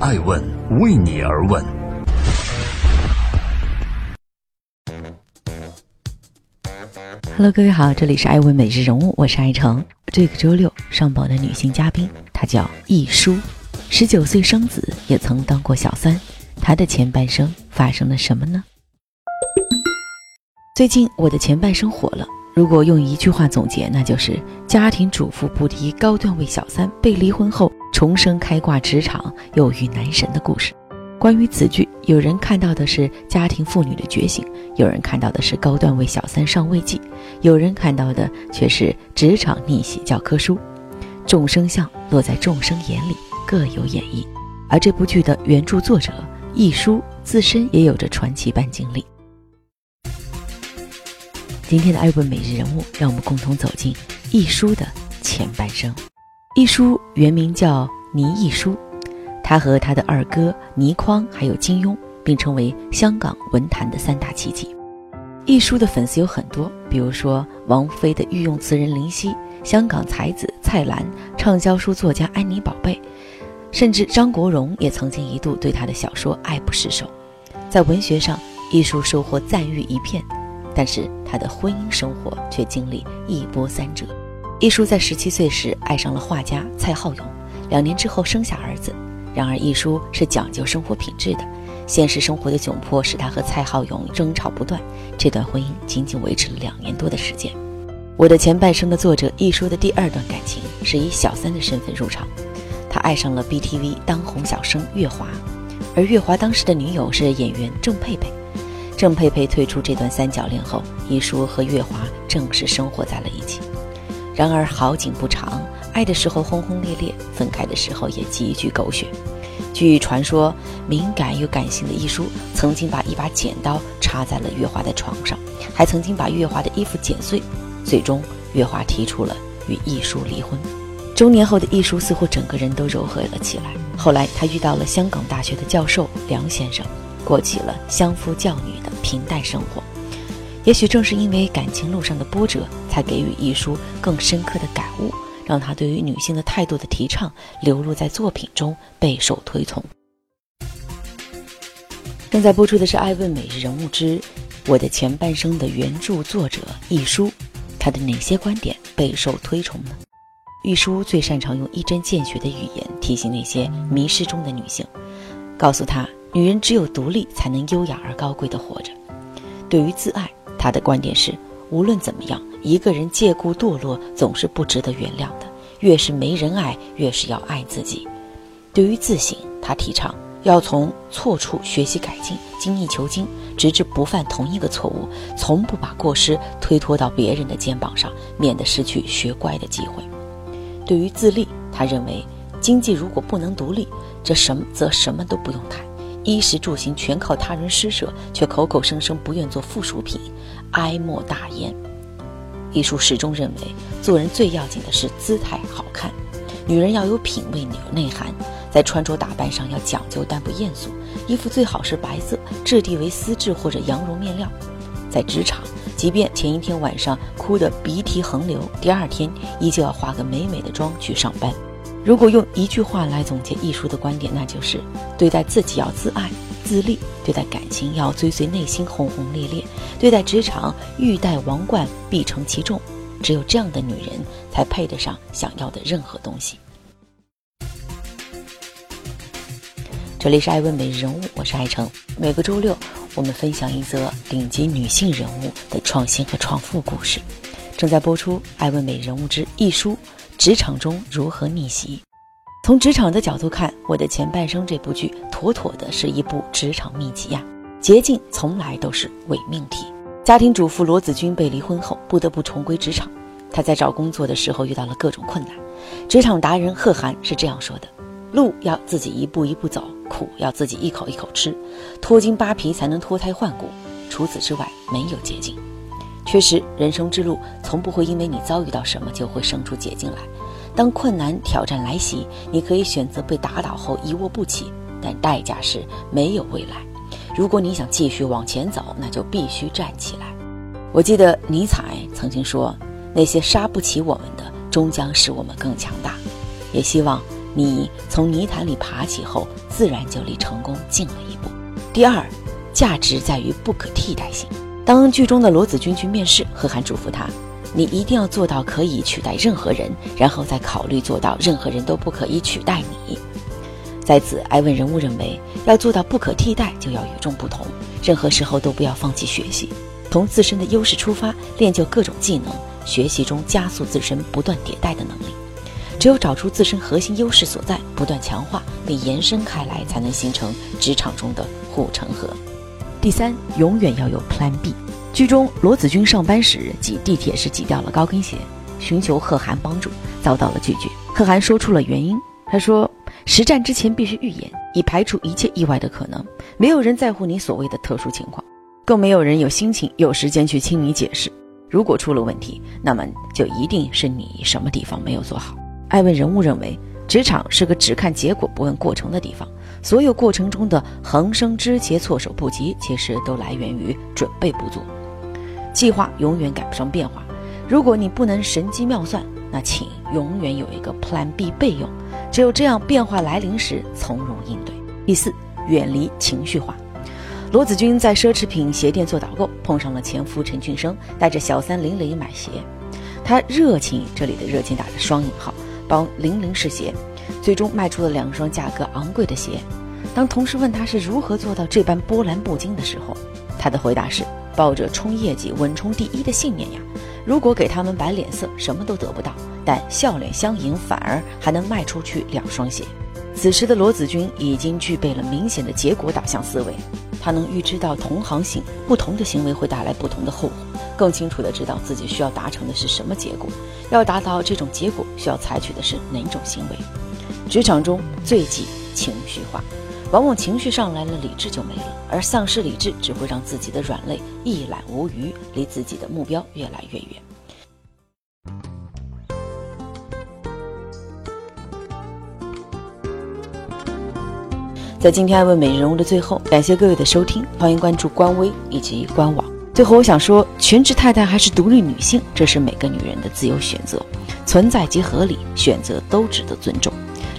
爱问为你而问。Hello，各位好，这里是爱问每日人物，我是爱成。这个周六上榜的女性嘉宾，她叫易舒，十九岁生子，也曾当过小三。她的前半生发生了什么呢？最近我的前半生火了。如果用一句话总结，那就是家庭主妇不敌高段位小三，被离婚后重生开挂职场，又遇男神的故事。关于此剧，有人看到的是家庭妇女的觉醒，有人看到的是高段位小三上位记，有人看到的却是职场逆袭教科书。众生相落在众生眼里，各有演绎。而这部剧的原著作者易舒自身也有着传奇般经历。今天的爱问每日人物，让我们共同走进易舒的前半生。易舒原名叫倪亦舒，他和他的二哥倪匡还有金庸并称为香港文坛的三大奇迹。易舒的粉丝有很多，比如说王菲的御用词人林夕、香港才子蔡澜、畅销书作家安妮宝贝，甚至张国荣也曾经一度对他的小说爱不释手。在文学上，易舒收获赞誉一片。但是他的婚姻生活却经历一波三折。易舒在十七岁时爱上了画家蔡浩勇，两年之后生下儿子。然而易舒是讲究生活品质的，现实生活的窘迫使他和蔡浩勇争吵不断。这段婚姻仅仅维持了两年多的时间。我的前半生的作者易舒的第二段感情是以小三的身份入场，他爱上了 BTV 当红小生月华，而月华当时的女友是演员郑佩佩。郑佩佩退出这段三角恋后，易舒和月华正式生活在了一起。然而好景不长，爱的时候轰轰烈烈，分开的时候也极具狗血。据传说，敏感又感性的易舒曾经把一把剪刀插在了月华的床上，还曾经把月华的衣服剪碎。最终，月华提出了与易舒离婚。中年后的易舒似乎整个人都柔和了起来。后来，他遇到了香港大学的教授梁先生。过起了相夫教女的平淡生活，也许正是因为感情路上的波折，才给予一书更深刻的感悟，让他对于女性的态度的提倡流露在作品中，备受推崇。正在播出的是《爱问每日人物之我的前半生》的原著作者易舒，他的哪些观点备受推崇呢？易舒最擅长用一针见血的语言提醒那些迷失中的女性，告诉她。女人只有独立，才能优雅而高贵的活着。对于自爱，她的观点是：无论怎么样，一个人借故堕落总是不值得原谅的。越是没人爱，越是要爱自己。对于自省，她提倡要从错处学习改进，精益求精，直至不犯同一个错误，从不把过失推脱到别人的肩膀上，免得失去学乖的机会。对于自立，她认为经济如果不能独立，这什么则什么都不用谈。衣食住行全靠他人施舍，却口口声声不愿做附属品，哀莫大焉。艺术始终认为，做人最要紧的是姿态好看。女人要有品味、有内涵，在穿着打扮上要讲究但不艳俗，衣服最好是白色，质地为丝质或者羊绒面料。在职场，即便前一天晚上哭得鼻涕横流，第二天依旧要化个美美的妆去上班。如果用一句话来总结艺术的观点，那就是对待自己要自爱自立，对待感情要追随内心轰轰烈烈，对待职场欲戴王冠必承其重。只有这样的女人，才配得上想要的任何东西。这里是爱问美人物，我是爱成。每个周六，我们分享一则顶级女性人物的创新和创富故事。正在播出《爱问美人物之艺书》。职场中如何逆袭？从职场的角度看，我的前半生这部剧妥妥的是一部职场秘籍呀。捷径从来都是伪命题。家庭主妇罗子君被离婚后，不得不重归职场。她在找工作的时候遇到了各种困难。职场达人贺涵是这样说的：“路要自己一步一步走，苦要自己一口一口吃，脱筋扒皮才能脱胎换骨。除此之外，没有捷径。”确实，人生之路从不会因为你遭遇到什么就会生出捷径来。当困难挑战来袭，你可以选择被打倒后一卧不起，但代价是没有未来。如果你想继续往前走，那就必须站起来。我记得尼采曾经说：“那些杀不起我们的，终将使我们更强大。”也希望你从泥潭里爬起后，自然就离成功近了一步。第二，价值在于不可替代性。当剧中的罗子君去面试，贺涵嘱咐他：“你一定要做到可以取代任何人，然后再考虑做到任何人都不可以取代你。”在此，艾问人物认为，要做到不可替代，就要与众不同，任何时候都不要放弃学习，从自身的优势出发，练就各种技能，学习中加速自身不断迭代的能力。只有找出自身核心优势所在，不断强化并延伸开来，才能形成职场中的护城河。第三，永远要有 Plan B。剧中罗子君上班时挤地铁时挤掉了高跟鞋，寻求贺涵帮助，遭到了拒绝。贺涵说出了原因，他说：“实战之前必须预演，以排除一切意外的可能。没有人在乎你所谓的特殊情况，更没有人有心情、有时间去听你解释。如果出了问题，那么就一定是你什么地方没有做好。”艾问人物认为，职场是个只看结果不问过程的地方。所有过程中的横生枝节、措手不及，其实都来源于准备不足。计划永远赶不上变化。如果你不能神机妙算，那请永远有一个 Plan B 备用。只有这样，变化来临时从容应对。第四，远离情绪化。罗子君在奢侈品鞋店做导购，碰上了前夫陈俊生，带着小三林玲买鞋。他热情，这里的热情打着双引号。帮玲玲试鞋，最终卖出了两双价格昂贵的鞋。当同事问他是如何做到这般波澜不惊的时候，他的回答是：抱着冲业绩、稳冲第一的信念呀。如果给他们摆脸色，什么都得不到；但笑脸相迎，反而还能卖出去两双鞋。此时的罗子君已经具备了明显的结果导向思维，他能预知到同行行不同的行为会带来不同的后果。更清楚地知道自己需要达成的是什么结果，要达到这种结果需要采取的是哪种行为。职场中最忌情绪化，往往情绪上来了，理智就没了，而丧失理智只会让自己的软肋一览无余，离自己的目标越来越远。在今天爱问每日人物的最后，感谢各位的收听，欢迎关注官微以及官网。最后，我想说，全职太太还是独立女性，这是每个女人的自由选择，存在即合理，选择都值得尊重。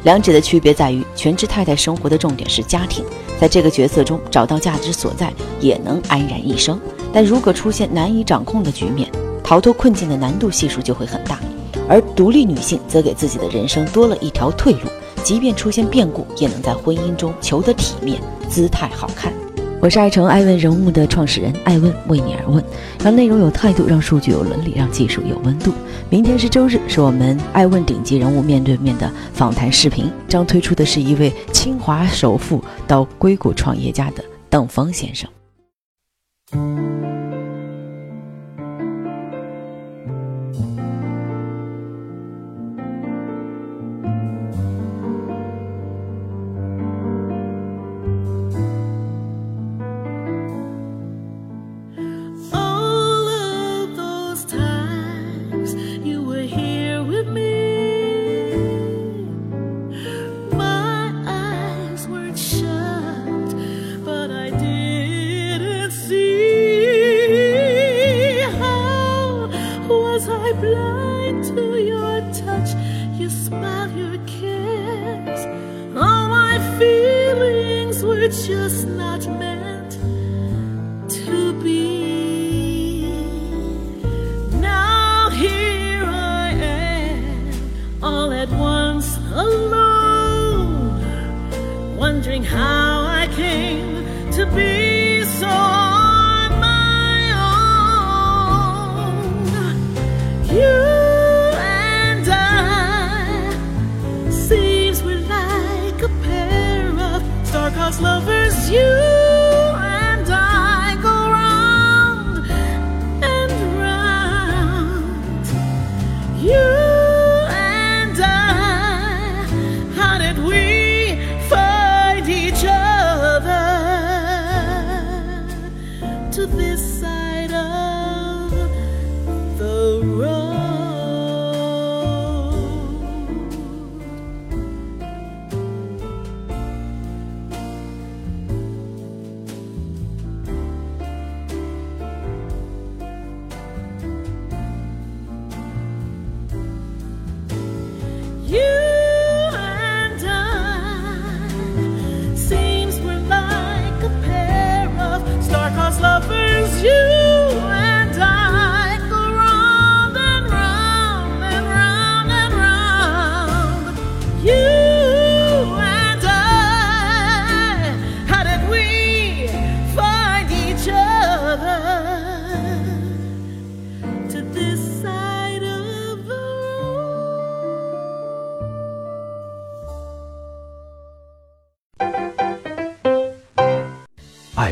两者的区别在于，全职太太生活的重点是家庭，在这个角色中找到价值所在，也能安然一生。但如果出现难以掌控的局面，逃脱困境的难度系数就会很大。而独立女性则给自己的人生多了一条退路，即便出现变故，也能在婚姻中求得体面，姿态好看。我是爱成爱问人物的创始人，爱问为你而问，让内容有态度，让数据有伦理，让技术有温度。明天是周日，是我们爱问顶级人物面对面的访谈视频，将推出的是一位清华首富到硅谷创业家的邓峰先生。Just not meant to be. Now here I am, all at once alone, wondering how I came to be